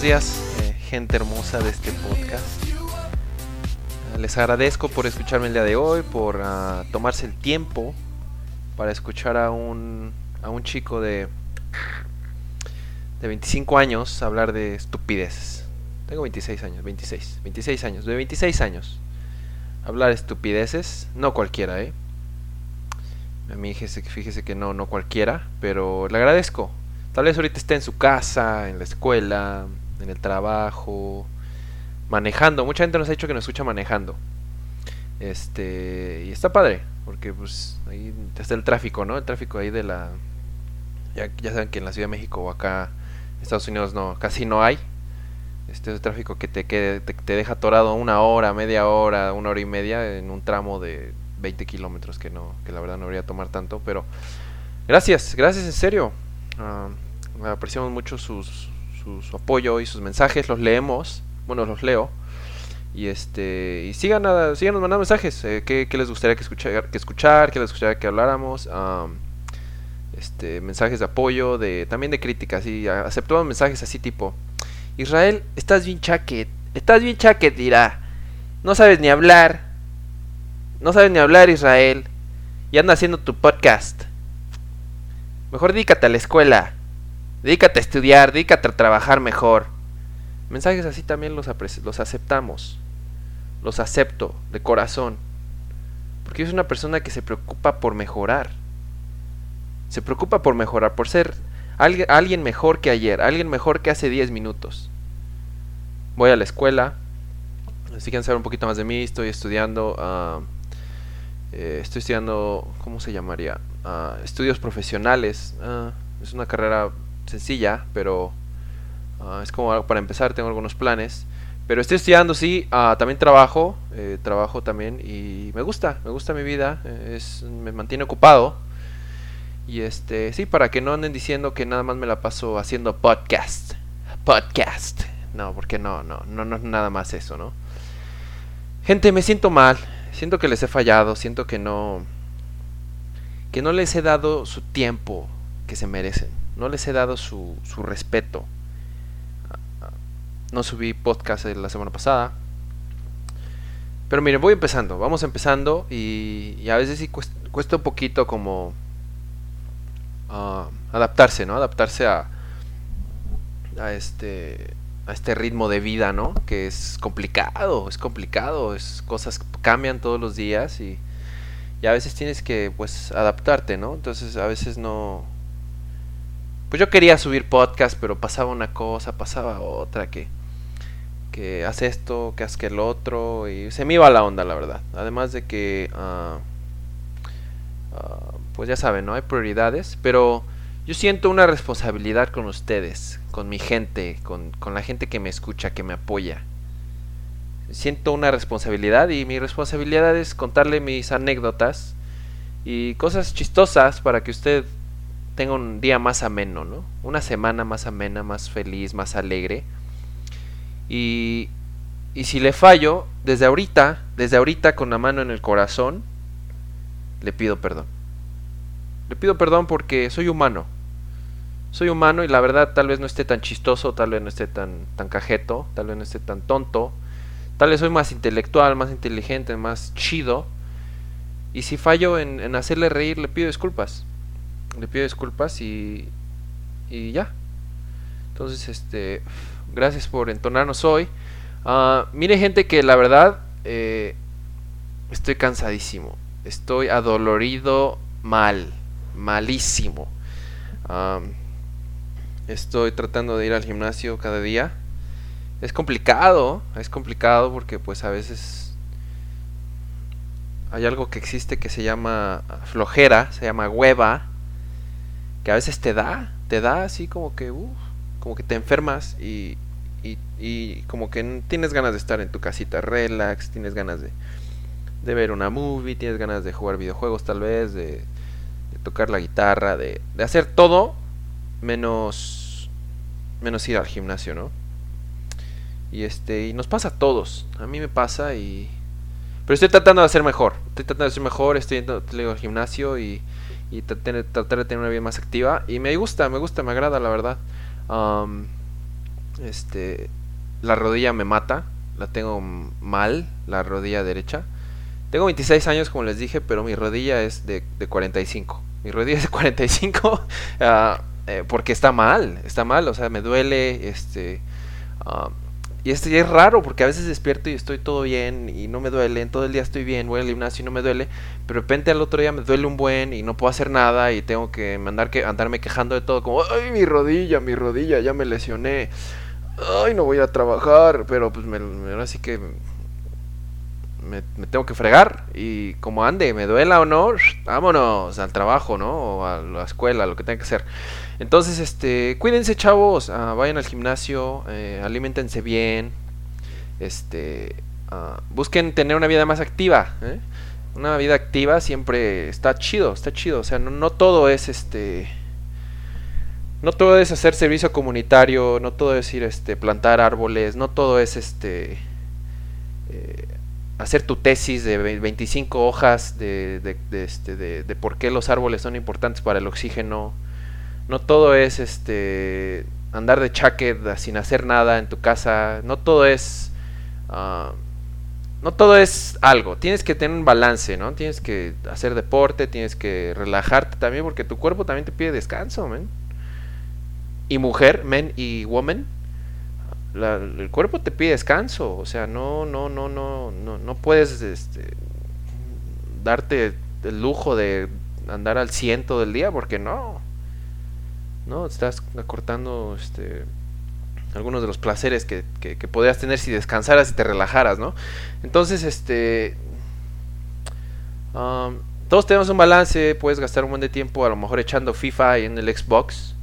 buenos días, eh, gente hermosa de este podcast. Les agradezco por escucharme el día de hoy, por ah, tomarse el tiempo para escuchar a un, a un chico de, de 25 años hablar de estupideces. Tengo 26 años, 26, 26 años, de 26 años. Hablar estupideces, no cualquiera, ¿eh? A mí fíjese, fíjese que no, no cualquiera, pero le agradezco. Tal vez ahorita esté en su casa, en la escuela, en el trabajo, manejando. Mucha gente nos ha dicho que nos escucha manejando. Este, y está padre, porque pues ahí está el tráfico, ¿no? El tráfico ahí de la ya, ya saben que en la Ciudad de México o acá Estados Unidos no casi no hay. Este es el tráfico que te, que te, deja atorado una hora, media hora, una hora y media en un tramo de 20 kilómetros que no que la verdad no debería tomar tanto, pero gracias, gracias en serio. Uh, apreciamos mucho sus, su, apoyo y sus mensajes, los leemos, bueno, los leo. Y este y sigan a, síganos mandando mensajes. Eh, ¿qué, ¿qué, les gustaría que escuchar, que escuchar? ¿Qué les gustaría que habláramos? Este, mensajes de apoyo, de también de críticas. Y aceptamos mensajes así tipo: Israel, estás bien chaquet. Estás bien chaquet, dirá. No sabes ni hablar. No sabes ni hablar, Israel. Y anda haciendo tu podcast. Mejor dedícate a la escuela. Dedícate a estudiar, dedícate a trabajar mejor. Mensajes así también los, aceptamos. Los acepto de corazón. Porque es una persona que se preocupa por mejorar. Se preocupa por mejorar, por ser alguien, alguien mejor que ayer, alguien mejor que hace 10 minutos. Voy a la escuela. Si quieren saber un poquito más de mí, estoy estudiando. Uh, eh, estoy estudiando, ¿cómo se llamaría? Uh, estudios profesionales. Uh, es una carrera sencilla, pero Uh, es como para empezar, tengo algunos planes. Pero estoy estudiando, sí, uh, también trabajo, eh, trabajo también y me gusta, me gusta mi vida, eh, es, me mantiene ocupado. Y este, sí, para que no anden diciendo que nada más me la paso haciendo podcast. Podcast. No, porque no, no, no, no es nada más eso, ¿no? Gente, me siento mal, siento que les he fallado, siento que no, que no les he dado su tiempo que se merecen, no les he dado su, su respeto no subí podcast la semana pasada. Pero miren, voy empezando. Vamos empezando y, y a veces sí cuesta, cuesta, un poquito como uh, adaptarse, ¿no? Adaptarse a, a este a este ritmo de vida, ¿no? Que es complicado, es complicado, es cosas cambian todos los días y, y a veces tienes que pues adaptarte, ¿no? Entonces a veces no pues yo quería subir podcast, pero pasaba una cosa, pasaba otra que que haz esto, que haz que el otro, y se me iba la onda, la verdad. Además de que, uh, pues ya saben, ¿no? Hay prioridades, pero yo siento una responsabilidad con ustedes, con mi gente, con, con la gente que me escucha, que me apoya. Siento una responsabilidad y mi responsabilidad es contarle mis anécdotas y cosas chistosas para que usted tenga un día más ameno, ¿no? Una semana más amena, más feliz, más alegre y, y si le fallo, desde ahorita, desde ahorita con la mano en el corazón, le pido perdón. Le pido perdón porque soy humano. Soy humano y la verdad tal vez no esté tan chistoso, tal vez no esté tan, tan cajeto, tal vez no esté tan tonto. Tal vez soy más intelectual, más inteligente, más chido. Y si fallo en, en hacerle reír, le pido disculpas. Le pido disculpas y, y ya. Entonces, este gracias por entonarnos hoy. Uh, mire gente que la verdad eh, estoy cansadísimo. Estoy adolorido mal, malísimo. Estoy tratando de ir al gimnasio cada día. Es complicado, es complicado porque pues a veces hay algo que existe que se llama flojera, se llama hueva, que a veces te da, te da así como que, uh, como que te enfermas y, y, como que tienes ganas de estar en tu casita relax, tienes ganas de, de ver una movie, tienes ganas de jugar videojuegos tal vez, de, de tocar la guitarra, de, de, hacer todo menos, menos ir al gimnasio, ¿no? Y este, y nos pasa a todos, a mí me pasa y... Pero estoy tratando de hacer mejor, estoy tratando de hacer mejor, estoy yendo al gimnasio y, y tratar de tener una vida más activa y me gusta, me gusta, me agrada la verdad. Este, la rodilla me mata, la tengo mal, la rodilla derecha. Tengo 26 años, como les dije, pero mi rodilla es de, de 45. Mi rodilla es de 45 ah, eh, porque está mal, está mal, o sea, me duele, este... Ah, y este es raro porque a veces despierto y estoy todo bien y no me duele, todo el día estoy bien, voy al gimnasio y no me duele, pero de repente al otro día me duele un buen y no puedo hacer nada y tengo que andar que andarme quejando de todo como, ay, mi rodilla, mi rodilla, ya me lesioné. Ay, no voy a trabajar, pero pues me, ahora sí que me, tengo que fregar y como ande, me duela o no, vámonos al trabajo, ¿no? O a la escuela, lo que tenga que hacer. Entonces, este, cuídense chavos, ah, vayan al gimnasio, eh, alimentense bien, este, ah, busquen tener una vida más activa, ¿eh? Una vida activa siempre está chido, está chido, o sea, no, no todo es este... No todo es hacer servicio comunitario, no todo es ir este plantar árboles, no todo es este hacer tu tesis de 25 hojas de, de, este, de, por qué los árboles son importantes para el oxígeno. No todo es este andar de chaquet sin hacer nada en tu casa. No todo es uh, no todo es algo. Tienes que tener un balance, ¿no? Tienes que hacer deporte, tienes que relajarte también porque tu cuerpo también te pide descanso, men. Y mujer, men y woman el cuerpo te pide descanso, o sea, no, no, no, no, no, no puedes este, darte el lujo de andar al ciento del día, porque no, no, estás acortando este, algunos de los placeres que, que, podrías tener si descansaras y te relajaras, ¿no? Entonces, este, um, todos tenemos un balance, puedes gastar un buen de tiempo a lo mejor echando FIFA en el Xbox,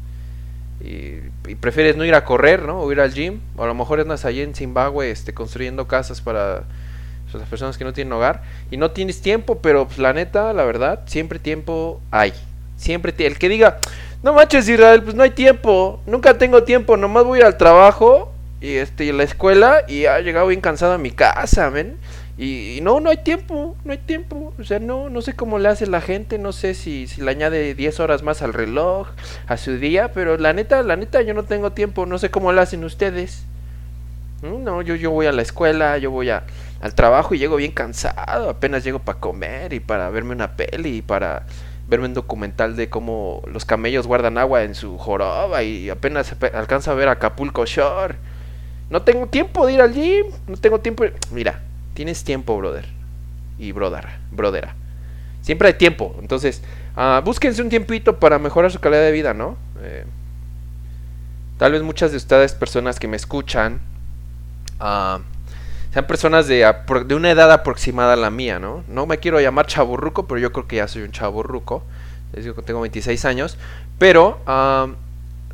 y, prefieres no ir a correr, ¿no? O ir al gym, o a lo mejor andas allí en Zimbabue este, construyendo casas para pues, las personas que no tienen hogar y no tienes tiempo, pero pues, la neta, la verdad, siempre tiempo hay. Siempre el que diga, no manches Israel, pues no hay tiempo, nunca tengo tiempo, nomás voy al trabajo y este y a la escuela y ha llegado bien cansado a mi casa, ¿ven? Y, no, no hay tiempo, no hay tiempo. O sea, no, no sé cómo le hace la gente, no sé si, si le añade 10 horas más al reloj, a su día, pero la neta, la neta, yo no tengo tiempo, no sé cómo lo hacen ustedes. No, yo, yo voy a la escuela, yo voy a, al trabajo y llego bien cansado, apenas llego para comer y para verme una peli y para verme un documental de cómo los camellos guardan agua en su joroba y apenas alcanza a ver Acapulco Shore. No tengo tiempo de ir al gym, no tengo tiempo. Mira, Tienes tiempo, brother. Y brother, brodera. Siempre hay tiempo. Entonces, uh, búsquense un tiempito para mejorar su calidad de vida, ¿no? Eh, tal vez muchas de ustedes, personas que me escuchan, uh, sean personas de, una edad aproximada a la mía, ¿no? No me quiero llamar chaburruco, pero yo creo que ya soy un chaburruco. Que tengo 26 años. Pero uh,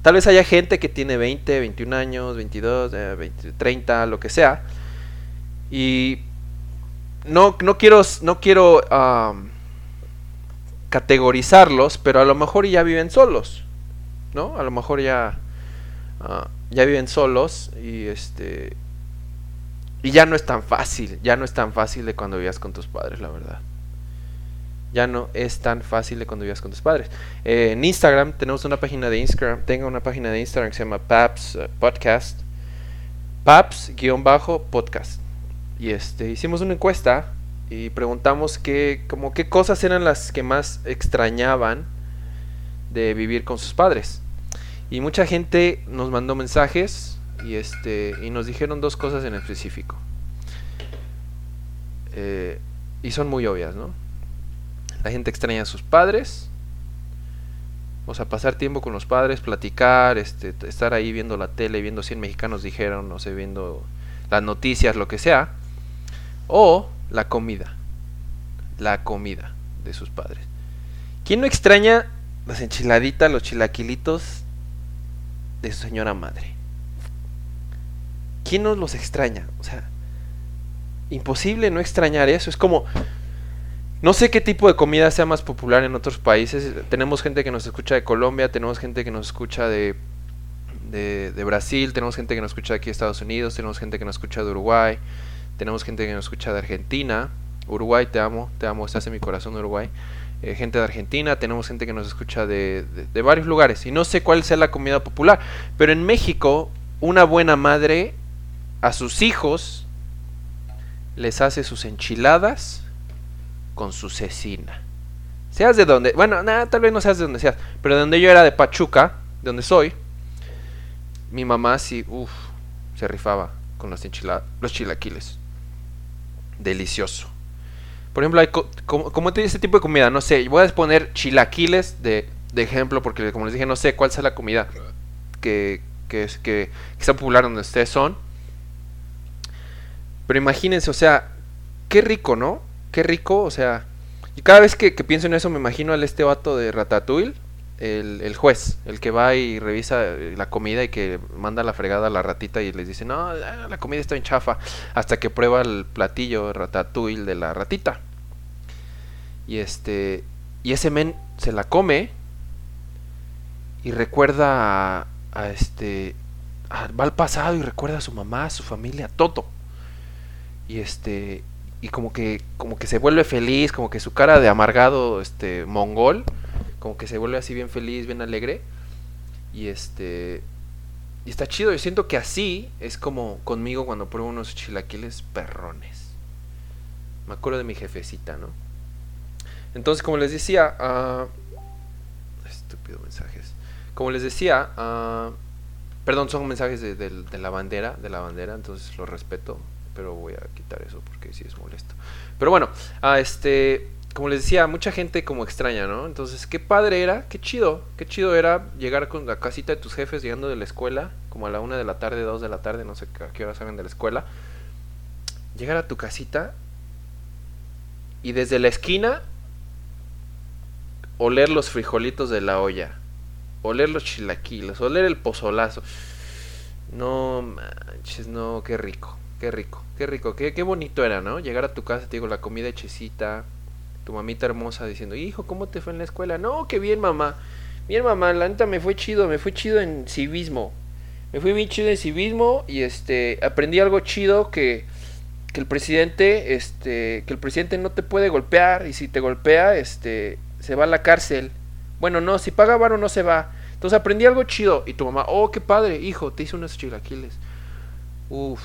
tal vez haya gente que tiene 20, 21 años, 22, 20, 30, lo que sea. Y no, no quiero, no quiero categorizarlos, pero a lo mejor ya viven solos, ¿no? A lo mejor ya, ah, ya viven solos y este... Y ya no es tan fácil, ya no es tan fácil de cuando vivías con tus padres, la verdad. Ya no es tan fácil de cuando vivías con tus padres. Eh, en Instagram tenemos una página de Instagram, tengo una página de Instagram que se llama Paps eh, Podcast. Paps-podcast. Y este, hicimos una encuesta y preguntamos qué, como qué cosas eran las que más extrañaban de vivir con sus padres. Y mucha gente nos mandó mensajes y este y nos dijeron dos cosas en específico. Eh, y son muy obvias, ¿no? La gente extraña a sus padres. O sea, pasar tiempo con los padres, platicar, este, estar ahí viendo la tele, viendo 100 mexicanos dijeron, no sé, viendo las noticias, lo que sea. O la comida. La comida de sus padres. ¿Quién no extraña las enchiladitas, los chilaquilitos de su señora madre? ¿Quién no los extraña? O sea, imposible no extrañar eso. Es como, no sé qué tipo de comida sea más popular en otros países. Tenemos gente que nos escucha de Colombia, tenemos gente que nos escucha de, de, de Brasil, tenemos gente que nos escucha de aquí de Estados Unidos, tenemos gente que nos escucha de Uruguay, tenemos gente que nos escucha de Argentina, Uruguay, te amo, te amo, estás en mi corazón Uruguay. Eh, gente de Argentina, tenemos gente que nos escucha de, varios lugares. Y no sé cuál sea la comida popular, pero en México una buena madre a sus hijos les hace sus enchiladas con su cecina. Seas de donde, bueno, nada, tal vez no seas de donde seas, pero de donde yo era de Pachuca, de donde soy, mi mamá sí, uff, se rifaba con los enchiladas, los chilaquiles. Delicioso. Por ejemplo, hay como, como este tipo de comida, no sé, voy a poner chilaquiles de, de ejemplo porque como les dije, no sé cuál sea la comida que, que, que, que está popular donde ustedes son. Pero imagínense, o sea, qué rico, ¿no? Qué rico, o sea, y cada vez que, pienso en eso me imagino al este vato de Ratatouille, el, juez, el que va y revisa eh, la comida y que manda la fregada a la ratita y les dice, no, la, comida está en chafa, hasta que prueba el platillo Ratatouille de la ratita. Y este, y ese men se la come y recuerda a, este, va al pasado y recuerda a su mamá, a su familia, todo. Y este, y como que como que se vuelve feliz, como que su cara de amargado este mongol, como que se vuelve así bien feliz, bien alegre. Y este y está chido, yo siento que así es como conmigo cuando pruebo unos chilaquiles perrones. Me acuerdo de mi jefecita, ¿no? Entonces, como les decía, uh, estúpido mensajes. Como les decía, uh, perdón, son mensajes de, la bandera, de la bandera, entonces los respeto, pero voy a quitar eso porque sí es molesto. Pero bueno, a este, como les decía, mucha gente como extraña, ¿no? Entonces, qué padre era, qué chido, qué chido era llegar con la casita de tus jefes llegando de la escuela, como a la una de la tarde, dos de la tarde, no sé a qué hora salen de la escuela. Llegar a tu casita y desde la esquina oler los frijolitos de la olla, oler los chilaquiles, oler el pozolazo. No manches, no, qué rico. Qué rico, qué rico, qué, qué bonito era, ¿no? Llegar a tu casa, te digo, la comida hechecita, mamita hermosa diciendo, hijo, ¿cómo te fue en la escuela? No, qué bien, mamá. Bien, mamá, la neta me fue chido, me fue chido en civismo. Me fui bien chido en civismo y este aprendí algo chido que, que el presidente, este, que el presidente no te puede golpear y si te golpea, este, se va a la cárcel. Bueno, no, si paga varo no se va. Entonces aprendí algo chido y tu mamá, oh, qué padre, hijo, te hice unos chilaquiles. Uf,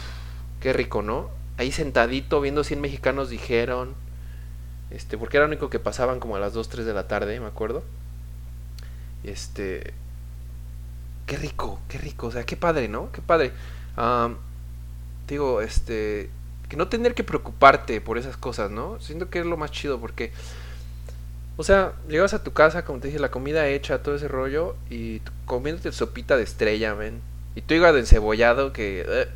Qué rico, ¿no? Ahí sentadito viendo 100 mexicanos dijeron. Este, porque era lo único que pasaban como a las 2, 3 de la tarde, me acuerdo. Este. Qué rico, qué rico. O sea, qué padre, ¿no? Qué padre. digo, este. Que no tener que preocuparte por esas cosas, ¿no? Siento que es lo más chido porque. O sea, llegas a tu casa, como te dije, la comida hecha, todo ese rollo, y comiéndote sopita de estrella, ven. Y ibas de encebollado que. Eh,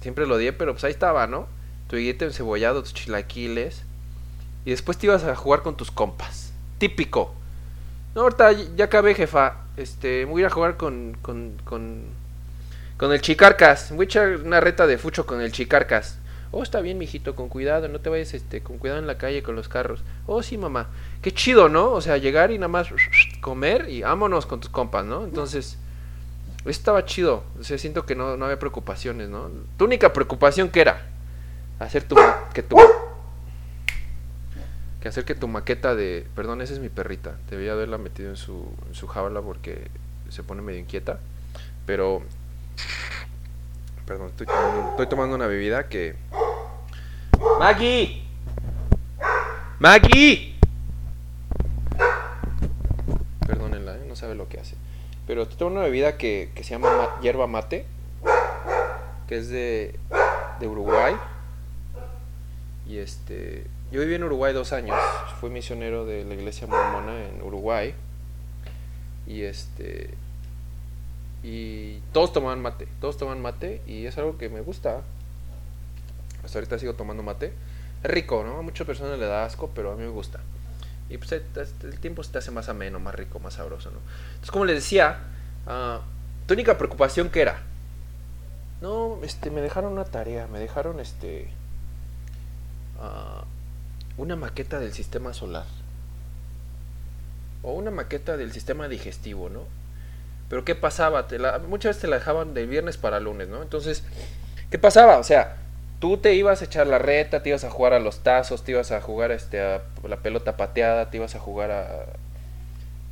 Siempre lo odié, pero pues ahí estaba, ¿no? Tu higuete encebollado, tus chilaquiles. Y después te ibas a jugar con tus compas. Típico. No, ahorita ya acabé, jefa. Este, voy a ir a jugar con, con, con, con el chicarcas. Voy a echar una reta de fucho con el chicarcas. Oh, está bien, mijito, con cuidado, no te vayas, este, con cuidado en la calle con los carros. Oh, sí, mamá. Qué chido, ¿no? O sea, llegar y nada más comer y vámonos con tus compas, ¿no? Entonces, estaba chido. O sea, siento que no, no había preocupaciones, ¿no? Tu única preocupación que era hacer tu que tu que hacer que tu maqueta de, perdón, esa es mi perrita. Debería haberla metido en su en su jaula porque se pone medio inquieta, pero perdón, estoy tomando, estoy tomando una bebida que Maggie Maggie Perdónenla, ¿eh? no sabe lo que hace. Pero tengo una bebida que, se llama hierba mate, que es de, de Uruguay. Y este, yo viví en Uruguay dos años, fui misionero de la iglesia mormona en Uruguay. Y este, y todos tomaban mate, todos toman mate y es algo que me gusta. Hasta ahorita sigo tomando mate. Es rico, ¿no? A muchas personas le da asco, pero a mí me gusta. Y pues el tiempo se te hace más ameno, más rico, más sabroso, ¿no? Entonces, como les decía, uh, tu única preocupación que era, no, este, me dejaron una tarea, me dejaron este, uh, una maqueta del sistema solar. O una maqueta del sistema digestivo, ¿no? Pero ¿qué pasaba? Te muchas veces te la dejaban de viernes para lunes, ¿no? Entonces, ¿qué pasaba? O sea, tú te ibas a echar la reta, te ibas a jugar a los tazos, te ibas a jugar este, a la pelota pateada, te ibas a jugar a,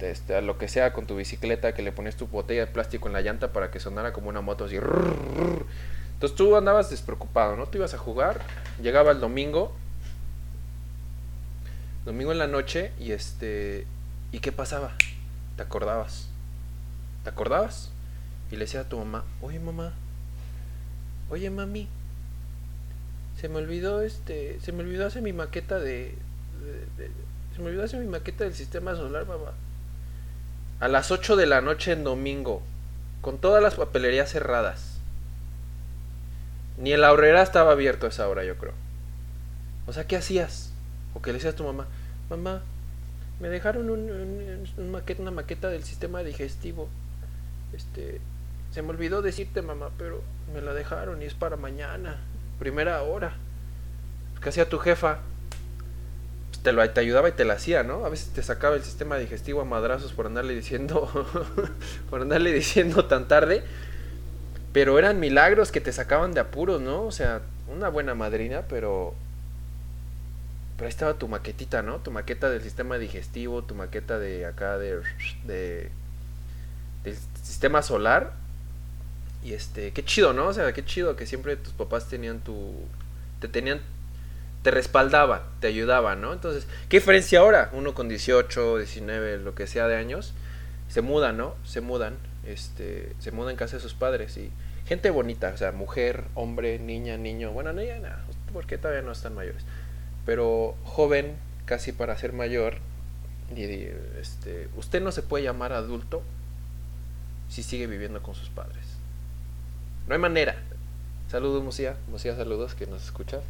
este, a lo que sea con tu bicicleta, que le pones tu botella de plástico en la llanta para que sonara como una moto así. Entonces tú andabas despreocupado, ¿no? Tú ibas a jugar, llegaba el domingo, domingo en la noche y este, ¿y qué pasaba? ¿Te acordabas? ¿Te acordabas? Y le decía a tu mamá, oye mamá, oye mami, se me olvidó este, se me olvidó hacer mi maqueta de, se me olvidó hacer mi maqueta del sistema solar, mamá. A las 8 de la noche en domingo, con todas las papelerías cerradas. Ni el ahorrera estaba abierto a esa hora, yo creo. O sea, ¿qué hacías? O que le decías a tu mamá, mamá, me dejaron una maqueta del sistema digestivo. Este, se me olvidó decirte, mamá, pero me la dejaron y es para mañana, primera hora. ¿Qué hacía tu jefa? Pues te, lo, te ayudaba y te la hacía, ¿no? A veces te sacaba el sistema digestivo a madrazos por andarle diciendo, por andarle diciendo tan tarde. Pero eran milagros que te sacaban de apuros, ¿no? O sea, una buena madrina, pero pero ahí estaba tu maquetita, ¿no? Tu maqueta del sistema digestivo, tu maqueta de acá de, de del sistema solar. Y este, qué chido, ¿no? O sea, qué chido que siempre tus papás tenían tu te tenían te respaldaban, te ayudaban, ¿no? Entonces, ¿qué diferencia ahora? Uno con 18, 19, lo que sea de años, se mudan, ¿no? Se mudan, este, se mudan en casa de sus padres y gente bonita, o sea, mujer, hombre, niña, niño, bueno, niña, nada, porque todavía no están mayores pero joven, casi para ser mayor, y, este, usted no se puede llamar adulto si sigue viviendo con sus padres. No hay manera. Saludos, Musía. Musía, saludos, que nos escuchas.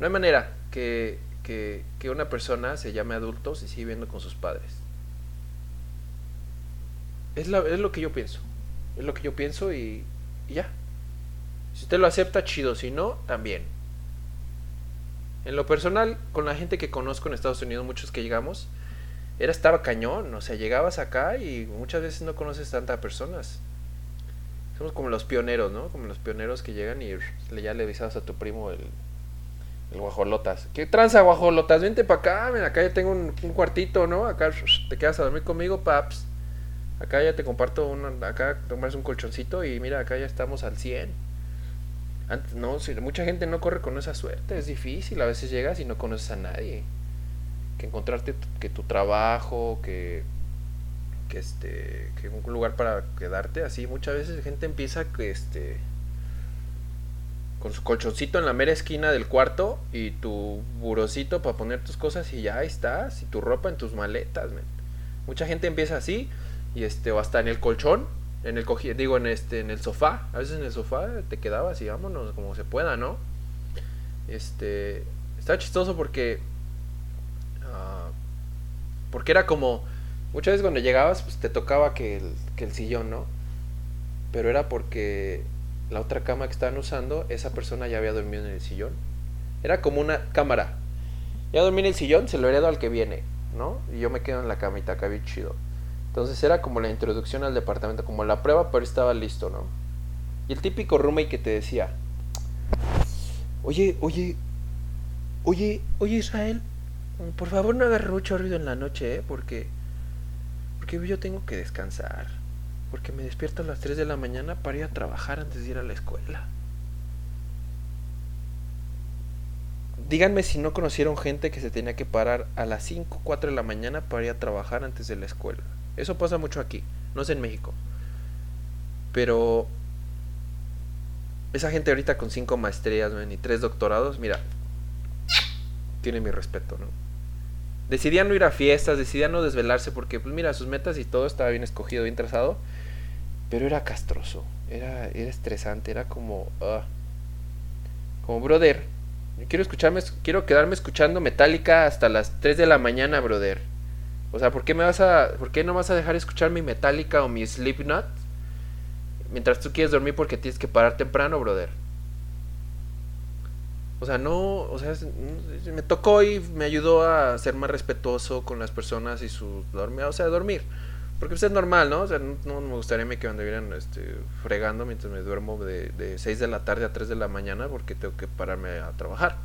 No hay manera que, que, que, una persona se llame adulto si sigue viviendo con sus padres. Es, la, es lo que yo pienso. Es lo que yo pienso y, y ya. Si usted lo acepta, chido. Si no, también. En lo personal, con la gente que conozco en Estados Unidos, muchos que llegamos, era estaba cañón, o sea, llegabas acá y muchas veces no conoces tantas personas. Somos como los pioneros, ¿no? Como los pioneros que llegan y ya le avisabas a tu primo el, el guajolotas. ¿Qué tranza, guajolotas? Vente para acá, acá ya tengo un, cuartito, ¿no? Acá te quedas a dormir conmigo, paps. Acá ya te comparto un, acá tomas un colchoncito y mira, acá ya estamos al 100 antes, no, si, mucha gente no corre con esa suerte, es difícil, a veces llegas y no conoces a nadie. Que encontrarte que tu trabajo, que, que este, que un lugar para quedarte, así muchas veces gente empieza que este con su colchoncito en la mera esquina del cuarto y tu burocito para poner tus cosas y ya estás, y tu ropa en tus maletas, Mucha gente empieza así y este o hasta en el colchón en el cojín, digo en este en el sofá, a veces en el sofá te quedabas y vámonos como se pueda, ¿no? Este está chistoso porque uh, porque era como muchas veces cuando llegabas pues te tocaba que el, que el sillón, ¿no? Pero era porque la otra cama que estaban usando, esa persona ya había dormido en el sillón. Era como una cámara. Ya dormí en el sillón, se lo heredo al que viene, ¿no? Y yo me quedo en la camita, acá bien chido. Entonces era como la introducción al departamento, como la prueba, pero estaba listo, ¿no? Y el típico roommate que te decía, oye, oye, oye, oye Israel, por favor no hagas mucho ruido en la noche, ¿eh? Porque, porque yo tengo que descansar. Porque me despierto a las 3 de la mañana para ir a trabajar antes de ir a la escuela. Díganme si no conocieron gente que se tenía que parar a las 5, 4 de la mañana para ir a trabajar antes de la escuela. Eso pasa mucho aquí, no es en México. Pero esa gente ahorita con cinco maestrías y tres doctorados, mira, tiene mi respeto, ¿no? Decidían no ir a fiestas, decidían no desvelarse porque, pues mira, sus metas y todo estaba bien escogido, bien trazado, pero era castroso, era, era estresante, era como, uh, como brother. Quiero escucharme, quiero quedarme escuchando Metallica hasta las 3 de la mañana, brother. O sea, ¿por qué me vas a por qué no vas a dejar escuchar mi Metallica o mi Slipknot mientras tú quieres dormir porque tienes que parar temprano, brother? O sea, no, o sea, me tocó y me ayudó a ser más respetuoso con las personas y su dormir, o sea, dormir. Porque pues es normal, ¿no? O sea, no, me gustaría que me anduvieran este, fregando mientras me duermo de, de 6 de la tarde a 3 de la mañana porque tengo que pararme a trabajar.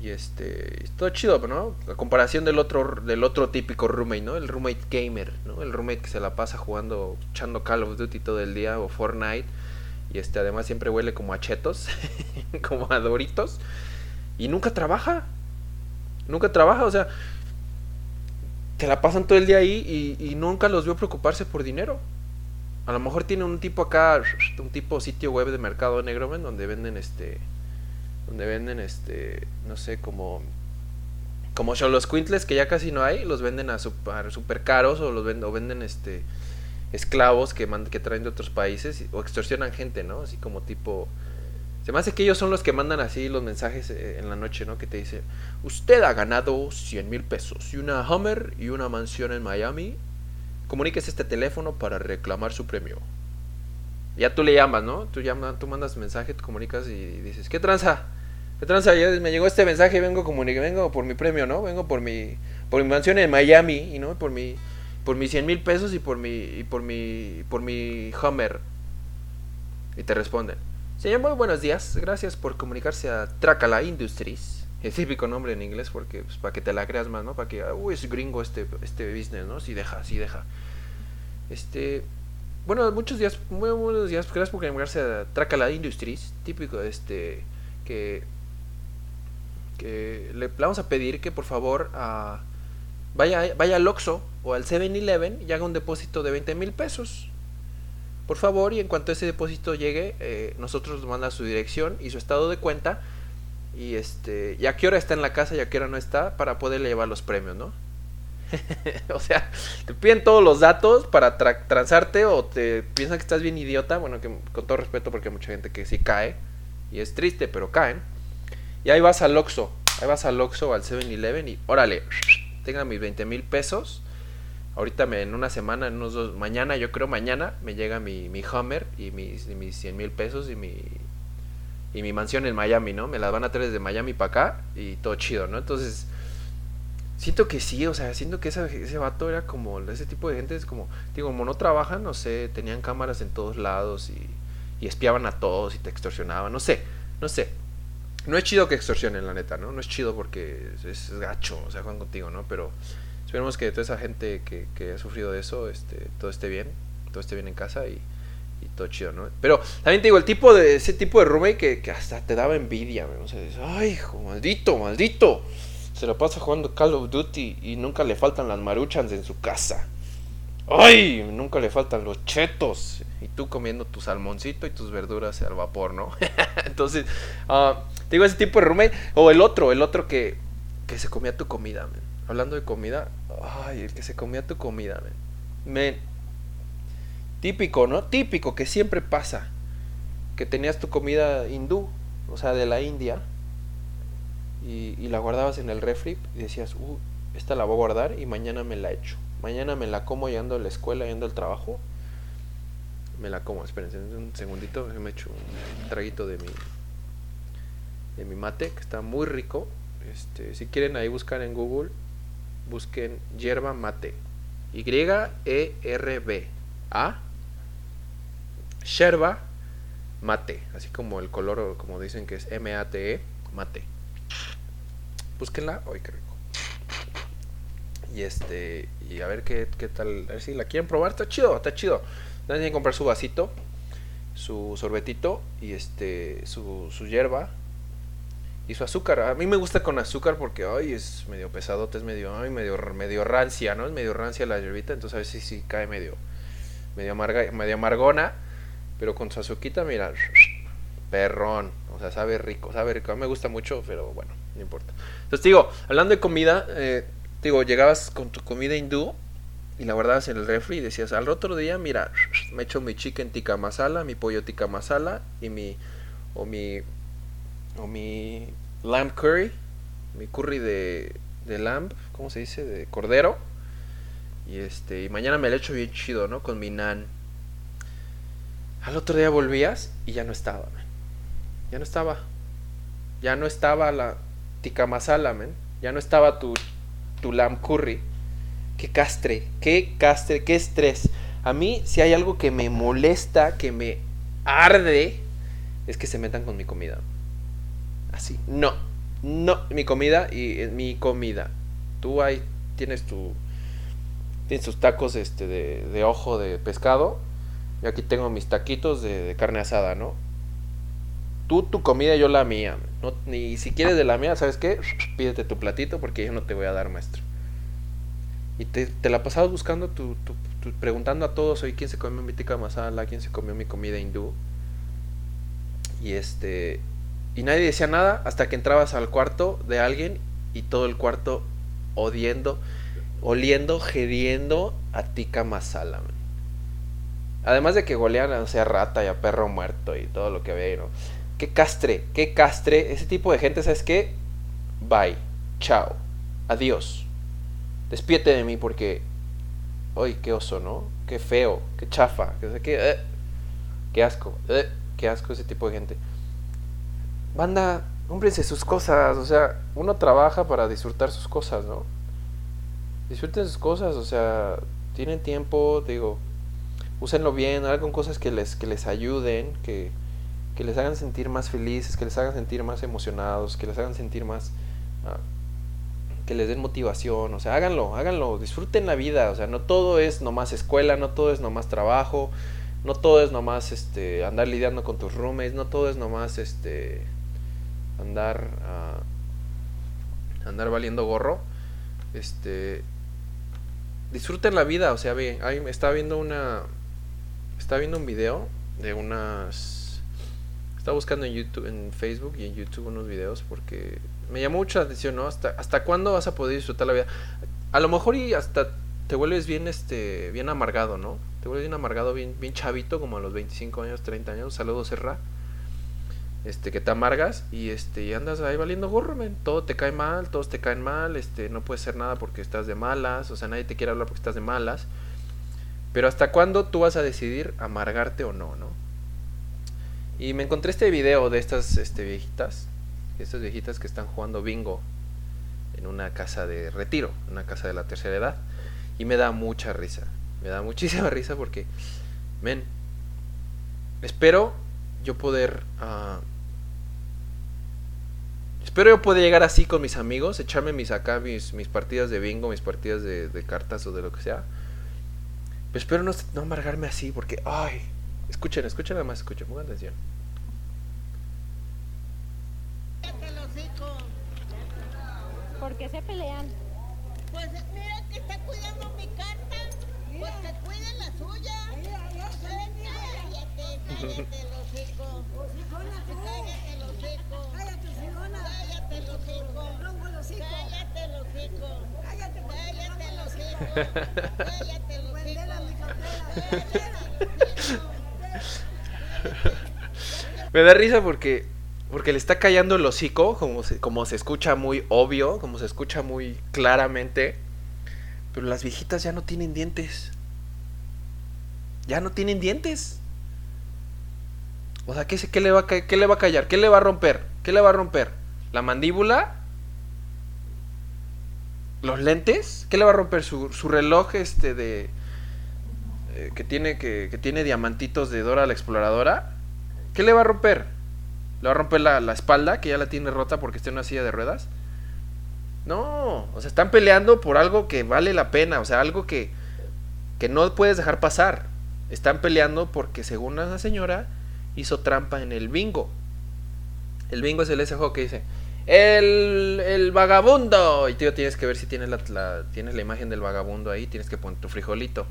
Y este, todo chido, ¿no? La comparación del otro, del otro típico roommate, ¿no? El roommate gamer, ¿no? El roommate que se la pasa jugando, echando Call of Duty todo el día o Fortnite. Y este, además siempre huele como a chetos, como a doritos. Y nunca trabaja. Nunca trabaja, o sea, te la pasan todo el día ahí y, nunca los veo preocuparse por dinero. A lo mejor tiene un tipo acá, un tipo sitio web de mercado negro, ¿ven? Donde venden este donde venden este, no sé, como como son los quintles que ya casi no hay, los venden a super, caros o los venden, o venden este esclavos que que traen de otros países o extorsionan gente, ¿no? Así como tipo se me hace que ellos son los que mandan así los mensajes eh, en la noche, ¿no? Que te dicen, usted ha ganado 100 mil pesos y una Hummer y una mansión en Miami. Comuníquese este teléfono para reclamar su premio. Ya tú le llamas, ¿no? Tú, llamas, tú mandas mensaje, te comunicas y dices, ¿qué tranza? ¿Qué tranza? Me llegó este mensaje vengo, vengo por mi premio, ¿no? Vengo por mi, por mi mansión en Miami, y ¿no? Por mi, por mis 100 mil pesos y por mi, y por mi, por mi Hummer. Y te responden, señor, muy buenos días, gracias por comunicarse a Tracala Industries. El típico nombre en inglés porque, pues, para que te la creas más, ¿no? Para que, uy, es gringo este, este business, ¿no? Si deja, si deja. Este, bueno, muchos días, muy buenos días, gracias por comunicarse a Tracala Industries, típico, este, que que le, vamos a pedir que por favor vaya, vaya al Oxxo o al 7-Eleven y haga un depósito de 20 mil pesos. Por favor, y en cuanto ese depósito llegue, eh, nosotros nos manda su dirección y su estado de cuenta. Y este, y a qué hora está en la casa y a qué hora no está para poderle llevar los premios, ¿no? o sea, te piden todos los datos para transarte o te piensan que estás bien idiota. Bueno, que con todo respeto, porque hay mucha gente que sí cae y es triste, pero caen. Y ahí vas al Oxxo, ahí vas al Oxxo al 7-Eleven y órale, tenga mis 20 mil pesos. Ahorita me, en una semana, en unos dos, mañana, yo creo mañana, me llega mi, mi Hummer y mis, mis 100 mil pesos y mi, y mi mansión en Miami, ¿no? Me las van a traer desde Miami para acá y todo chido, ¿no? Entonces, siento que sí, o sea, siento que ese, ese vato era como, ese tipo de gente es como, digo, como no trabajan, no sé, tenían cámaras en todos lados y, y espiaban a todos y te extorsionaban, no sé, no sé. No es chido que extorsionen, la neta, ¿no? No es chido porque es, gacho, o sea, juegan contigo, ¿no? Pero esperemos que toda esa gente que, ha sufrido de eso, este, todo esté bien, todo esté bien en casa y, todo chido, ¿no? Pero también te digo, el tipo de, ese tipo de roommate que, que hasta te daba envidia, ¿no? O sea, dices, ay, hijo, maldito, maldito. Se lo pasa jugando Call of Duty y nunca le faltan las maruchans en su casa. ¡Ay! Nunca le faltan los chetos. Y tú comiendo tu salmoncito y tus verduras al vapor, ¿no? Entonces, uh, digo, ese tipo de roommate. O el otro, el otro que, que se comía tu comida, Hablando de comida, ay, el que se comía tu comida, men. Típico, ¿no? Típico, que siempre pasa. Que tenías tu comida hindú, o sea, de la India, y, y la guardabas en el refri y decías, uh, esta la voy a guardar y mañana me la echo. Mañana me la como yendo a la escuela, yendo al trabajo. Me la como, espérense un segundito, me echo un traguito de mi de mi mate, que está muy rico. Este, si quieren ahí buscar en Google, busquen hierba mate. Y E R B A yerba mate, así como el color como dicen que es M A T E, mate. Búsquenla, hoy qué rico. Y este, y a ver qué, qué tal, a ver si la quieren probar, está chido, está chido. Tienen que comprar su vasito, su sorbetito y este, su, su hierba y su azúcar. A mí me gusta con azúcar porque, ay, es medio pesadote, es medio, ay, medio, medio rancia, ¿no? Es medio rancia la hierbita, entonces a si sí cae medio, medio amarga, medio amargona, pero con su azuquita, mira, perrón, o sea, sabe rico, sabe rico. A mí me gusta mucho, pero bueno, no importa. Entonces digo, hablando de comida, eh, digo, llegabas con tu comida hindú y la guardabas en el refri y decías, al otro día, mira, me echo mi chicken tikka masala, mi pollo tikka masala y mi, o mi, o mi lamb curry, mi curry de, de lamb, ¿cómo se dice? De cordero. Y este, y mañana me lo echo bien chido, ¿no? Con mi nan. Al otro día volvías y ya no estaba, Ya no estaba. Ya no estaba la tikka masala, man. Ya no estaba tu tu lamb curry. Qué castre, qué castre, qué estrés. A mí, si hay algo que me molesta, que me arde, es que se metan con mi comida. Así, no, No, mi comida y eh, mi comida. Tú ahí tienes tu tienes tus tacos este de, ojo de pescado. Y aquí tengo mis taquitos de, carne asada, ¿no? Tú tu comida, yo la mía. Ni si quieres de la mía, ¿sabes qué? Pídete tu platito porque yo no te voy a dar, maestro. Y te, la pasabas buscando, tu, preguntando a todos, hoy quién se comió mi tikka masala, quién se comió mi comida hindú. Y este... Y nadie decía nada hasta que entrabas al cuarto de alguien y todo el cuarto odiando, oliendo, gediendo a tikka masala, man. Además de que golean o sea, rata y a perro muerto y todo lo que había ¿no? Qué castre, qué castre. Ese tipo de gente, ¿sabes qué? Bye. Chao. Adiós. Despídete de mí porque. Uy, qué oso, ¿no? Qué feo, qué chafa. Que sé qué. eh, Qué asco. eh, Qué asco ese tipo de gente. Banda, cómprense sus cosas. O sea, uno trabaja para disfrutar sus cosas, ¿no? Disfruten sus cosas, o sea, tienen tiempo, digo, úsenlo bien, hagan cosas que les, que les ayuden, que, que les hagan sentir más felices, que les hagan sentir más emocionados, que les hagan sentir más... ah, que les den motivación, o sea, háganlo, háganlo, disfruten la vida, o sea, no todo es nomás escuela, no todo es nomás trabajo, no todo es nomás este andar lidiando con tus roommates, no todo es nomás este andar ah, andar valiendo gorro. Este disfruten la vida, o sea, ve, me estaba viendo una estaba viendo un video de unas estaba buscando en YouTube, en Facebook y en YouTube unos videos porque me llamó mucho la atención, ¿no? Hasta hasta cuándo vas a poder disfrutar la vida. A lo mejor y hasta te vuelves bien este bien amargado, ¿no? Te vuelves bien amargado, bien bien chavito como a los 25 años, 30 años. Saludos, Serra. Este, que te amargas y este y andas ahí valiendo gorro, men. Todo te cae mal, todos te caen mal, este, no puedes hacer nada porque estás de malas, o sea, nadie te quiere hablar porque estás de malas. Pero hasta cuándo tú vas a decidir amargarte o no, ¿no? Y me encontré este video de estas este, viejitas, estas viejitas que están jugando bingo en una casa de retiro, una casa de la tercera edad, y me da mucha risa, me da muchísima risa porque, men, espero yo poder, ah, espero yo poder llegar así con mis amigos, echarme mis acá, mis, mis partidas de bingo, mis partidas de, de cartas o de lo que sea, pero espero no, no amargarme así porque, ay, escuchen, escuchen nada más, escuchen, pongan atención. Cállate. ¿Por qué se pelean? Pues mira que está cuidando mi carta. Pues que cuide la suya. Cállate, cállate el hocico. Cállate el hocico. Cállate, fregona. Cállate el hocico. Rompo el hocico. Cállate el hocico. Cállate, porque te Cállate el rompo el hocico. Cállate el Vendela mi hocico. cartera. Me da risa porque porque le está callando el hocico, como se, como se escucha muy obvio, como se escucha muy claramente. Pero las viejitas ya no tienen dientes. Ya no tienen dientes. O sea, ¿qué, le va a, qué le va a callar? ¿Qué le va a romper? ¿Qué le va a romper? ¿La mandíbula? ¿Los lentes? ¿Qué le va a romper? ¿Su, su reloj este de... eh, que, tiene, que, que tiene diamantitos de Dora la Exploradora? ¿Qué le va a romper? ¿Le va a romper la, la espalda, que ya la tiene rota porque está en una silla de ruedas? No, o sea, están peleando por algo que vale la pena, o sea, algo que, que no puedes dejar pasar. Están peleando porque según esa señora hizo trampa en el bingo. El bingo es el ese juego que dice, el, el vagabundo. Y tío, tienes que ver si tienes la, la- tienes la imagen del vagabundo ahí, tienes que poner tu frijolito.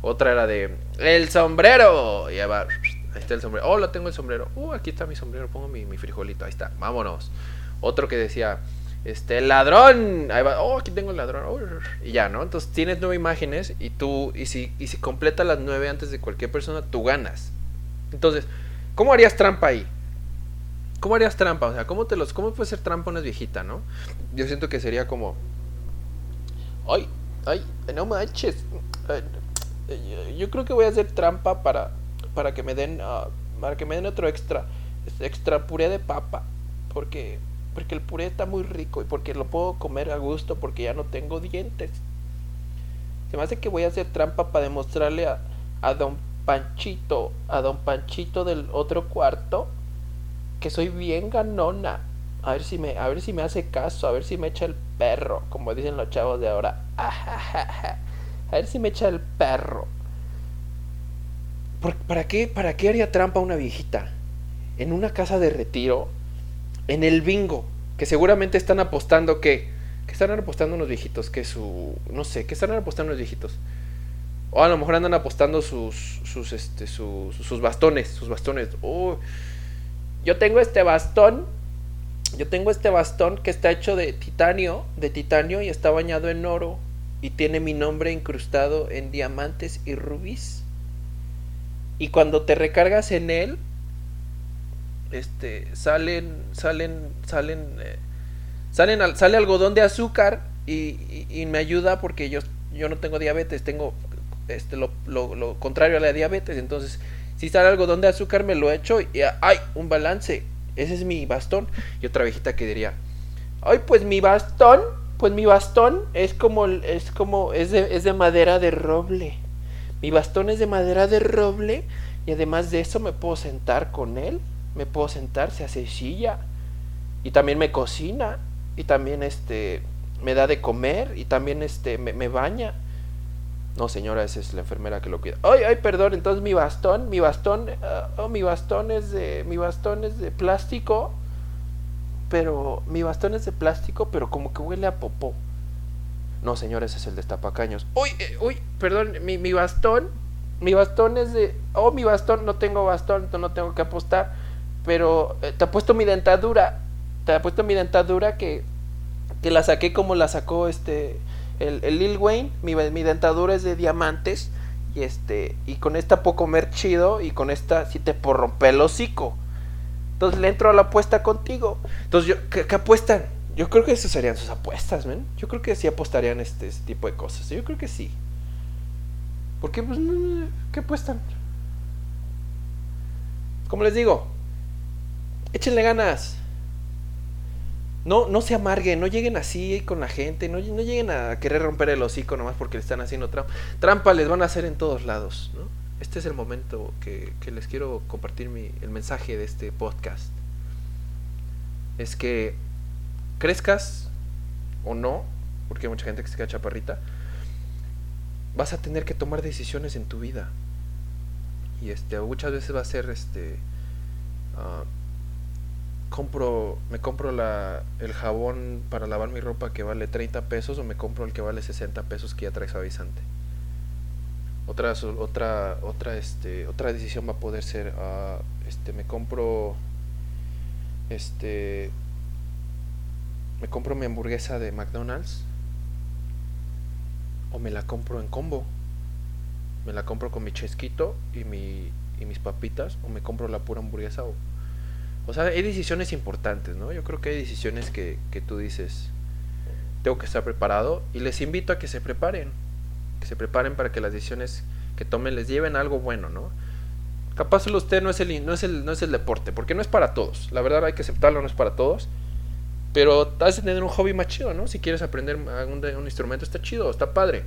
Otra era de, el sombrero. Y ya va, ahí está el sombrero. Oh, lo tengo el sombrero. Uh, aquí está mi sombrero, pongo mi, mi frijolito, ahí está, vámonos. Otro que decía, este, ladrón. Ahí va, oh, aquí tengo el ladrón. Oh, y ya, ¿no? Entonces tienes nueve imágenes y tú, y si, y si completas las nueve antes de cualquier persona, tú ganas. Entonces, ¿cómo harías trampa ahí? ¿Cómo harías trampa? O sea, ¿cómo te los, cómo puede ser trampa una viejita, no? Yo siento que sería como, ay, ay, no manches. Yo creo que voy a hacer trampa para, para que me den, ah, para que me den otro extra, extra puré de papa, porque, porque el puré está muy rico y porque lo puedo comer a gusto porque ya no tengo dientes. Se me hace que voy a hacer trampa para demostrarle a, a don Panchito, a don Panchito del otro cuarto, que soy bien ganona. A ver si me, a ver si me hace caso, a ver si me echa el perro, como dicen los chavos de ahora. A ver si me echa el perro. ¿Por- ¿Para qué, para qué haría trampa una viejita? En una casa de retiro, en el bingo, que seguramente están apostando que, que están apostando unos viejitos, que su, no sé, que están apostando unos viejitos. O a lo mejor andan apostando sus, sus, este, sus, bastones, sus bastones. Oh, yo tengo este bastón, yo tengo este bastón que está hecho de titanio, de titanio y está bañado en oro y tiene mi nombre incrustado en diamantes y rubíes. Y cuando te recargas en él, este, salen, salen, salen, eh, salen, al- sale algodón de azúcar y, y- y me ayuda porque yo, yo no tengo diabetes, tengo este, lo, lo- contrario a la diabetes. Entonces, si sale algodón de azúcar, me lo echo y ¡ay! Un balance. Ese es mi bastón. Y otra viejita que diría, ¡ay! Pues mi bastón, pues mi bastón es como, es como, es de, es de madera de roble. Mi bastón es de madera de roble y además de eso me puedo sentar con él. Me puedo sentar, se hace silla. Y también me cocina. Y también este me da de comer. Y también este me, me baña. No, señora, esa es la enfermera que lo cuida. Ay, ay, perdón, entonces mi bastón, mi bastón, ah, oh, mi bastón es de, mi bastón es de plástico, pero mi bastón es de plástico, pero como que huele a popó. No, señora, ese es el destapacaños. Uy, eh, uy, perdón, mi, mi bastón, mi bastón es de, oh, mi bastón, no tengo bastón, no tengo que apostar, pero eh, te apuesto mi dentadura, te apuesto mi dentadura que, que la saqué como la sacó este el, el Lil Wayne, mi, mi dentadura es de diamantes y este y con esta puedo comer chido y con esta sí te puedo romper el hocico. Entonces le entro a la apuesta contigo. Entonces yo ¿qué, qué apuestan? Yo creo que esas serían sus apuestas, men. Yo creo que sí apostarían este, este tipo de cosas. Yo creo que sí. Porque pues ¿qué apuestan? Como les digo, échenle ganas. No, no se amarguen, no lleguen así con la gente, no, lleguen a querer romper el hocico nomás porque le están haciendo trampa. Trampa les van a hacer en todos lados, ¿no? Este es el momento que, que les quiero compartir mi, el mensaje de este podcast. Es que crezcas o no, porque hay mucha gente que se queda chaparrita, vas a tener que tomar decisiones en tu vida. Y este, muchas veces va a ser este. ah, compro, me compro la, el jabón para lavar mi ropa que vale 30 pesos o me compro el que vale 60 pesos que ya trae suavizante. Otra, otra, otra, este, otra decisión va a poder ser, ah, este, me compro, este, me compro mi hamburguesa de McDonald's o me la compro en combo. Me la compro con mi chesquito y mi y mis papitas o me compro la pura hamburguesa o o sea, hay decisiones importantes, ¿no? Yo creo que hay decisiones que, que tú dices, tengo que estar preparado y les invito a que se preparen, que se preparen para que las decisiones que tomen les lleven a algo bueno, ¿no? Capaz solo usted no es el no es el no es el deporte, porque no es para todos. La verdad hay que aceptarlo, no es para todos. Pero has de tener un hobby más chido, ¿no? Si quieres aprender algún un instrumento está chido, está padre.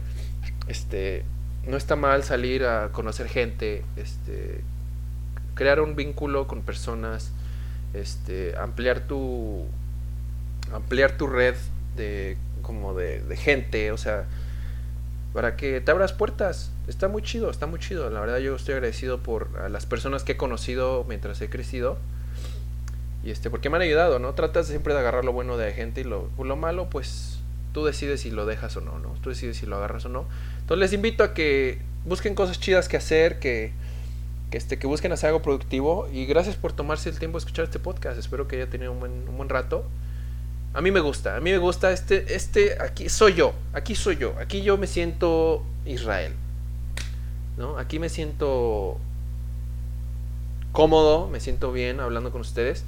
Este, no está mal salir a conocer gente, este, crear un vínculo con personas, este, ampliar tu ampliar tu red de como de, gente, o sea, para que te abras puertas. Está muy chido, está muy chido. La verdad yo estoy agradecido por las personas que he conocido mientras he crecido. Y este, porque me han ayudado, ¿no? Tratas siempre de agarrar lo bueno de gente y lo, lo malo, pues tú decides si lo dejas o no, ¿no? Tú decides si lo agarras o no. Entonces les invito a que busquen cosas chidas que hacer, que, que, este, que busquen hacer algo productivo. Y gracias por tomarse el tiempo de escuchar este podcast. Espero que haya tenido un buen, un buen rato. A mí me gusta, a mí me gusta este, este, aquí soy yo, aquí soy yo, aquí yo me siento Israel, ¿no? Aquí me siento cómodo, me siento bien hablando con ustedes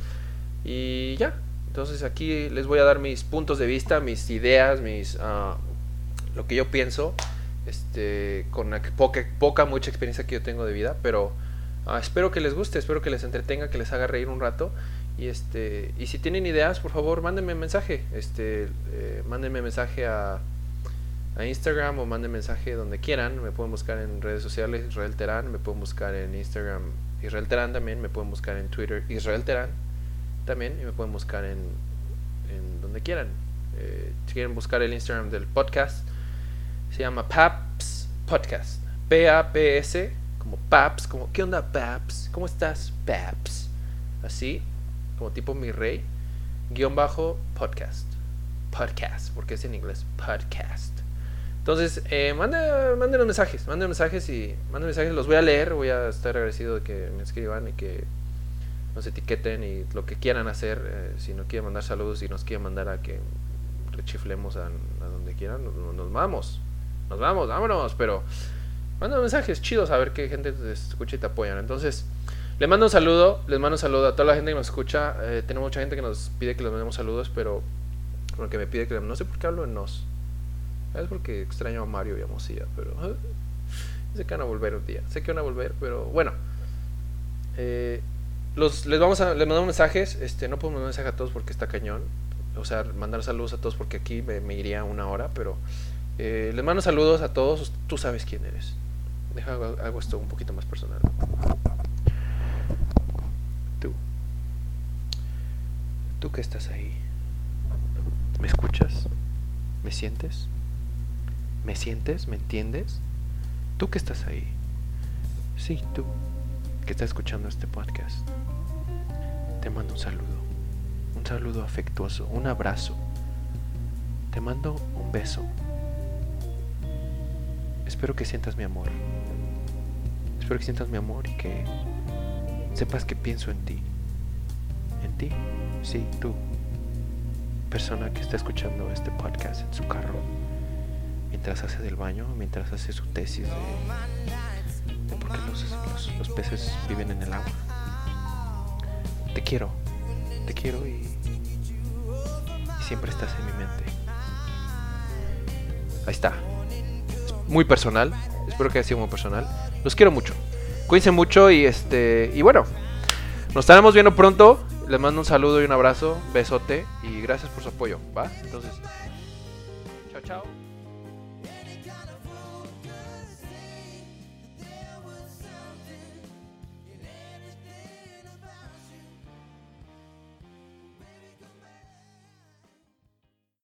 y ya. Entonces aquí les voy a dar mis puntos de vista, mis ideas, mis ah, lo que yo pienso, este, con la poca, poca, mucha experiencia que yo tengo de vida, pero ah, espero que les guste, espero que les entretenga, que les haga reír un rato. Y este, y si tienen ideas, por favor, mándenme mensaje. Este, eh, mándenme mensaje a, a Instagram o manden mensaje donde quieran. Me pueden buscar en redes sociales Israel Terán, me pueden buscar en Instagram Israel Terán también, me pueden buscar en Twitter Israel Terán también y me pueden buscar en en donde quieran. Eh, si quieren buscar el Instagram del podcast, se llama Paps Podcast. P-A-P-S, como Paps, como ¿qué onda Paps? ¿Cómo estás Paps? Así, como tipo mi rey, guion bajo podcast. Podcast, porque es en inglés, podcast. Entonces, eh, manda, manden mensajes, manden mensajes y manden mensajes, los voy a leer, voy a estar agradecido de que me escriban y que nos etiqueten y lo que quieran hacer, eh, si no quieren mandar saludos y nos quieren mandar a que rechiflemos a, donde quieran, nos vamos, nos vamos, vámonos, pero manda mensajes chidos a ver qué gente te escucha y te apoyan. Entonces, les mando un saludo, les mando un saludo a toda la gente que nos escucha. Eh, tenemos mucha gente que nos pide que les mandemos saludos, pero que me pide que no sé por qué hablo en nos. Es porque extraño a Mario y a Mosilla, pero sé que van a volver un día. Sé que van a volver, pero bueno. Eh, les vamos a les mandamos mensajes. Este, no puedo mandar mensaje a todos porque está cañón. O sea, mandar saludos a todos porque aquí me, me iría una hora, pero eh, les mando saludos a todos. Tú sabes quién eres. Deja hago, esto un poquito más personal. Tú. Tú que estás ahí. ¿Me escuchas? ¿Me sientes? ¿Me sientes? ¿Me entiendes? Tú que estás ahí. Sí, tú que estás escuchando este podcast. Te mando un saludo. Un saludo afectuoso. Un abrazo. Te mando un beso. Espero que sientas mi amor. Espero que sientas mi amor y que sepas que pienso en ti. En ti. Sí, tú. Persona que está escuchando este podcast en su carro mientras hace del baño, mientras hace su tesis de, de por qué los, los, peces viven en el agua. Te quiero, te quiero y, siempre estás en mi mente. Ahí está. Muy personal, espero que haya sido muy personal. Los quiero mucho. Cuídense mucho y este y bueno, nos estaremos viendo pronto. Les mando un saludo y un abrazo, besote y gracias por su apoyo, ¿va? Entonces, chao, chao.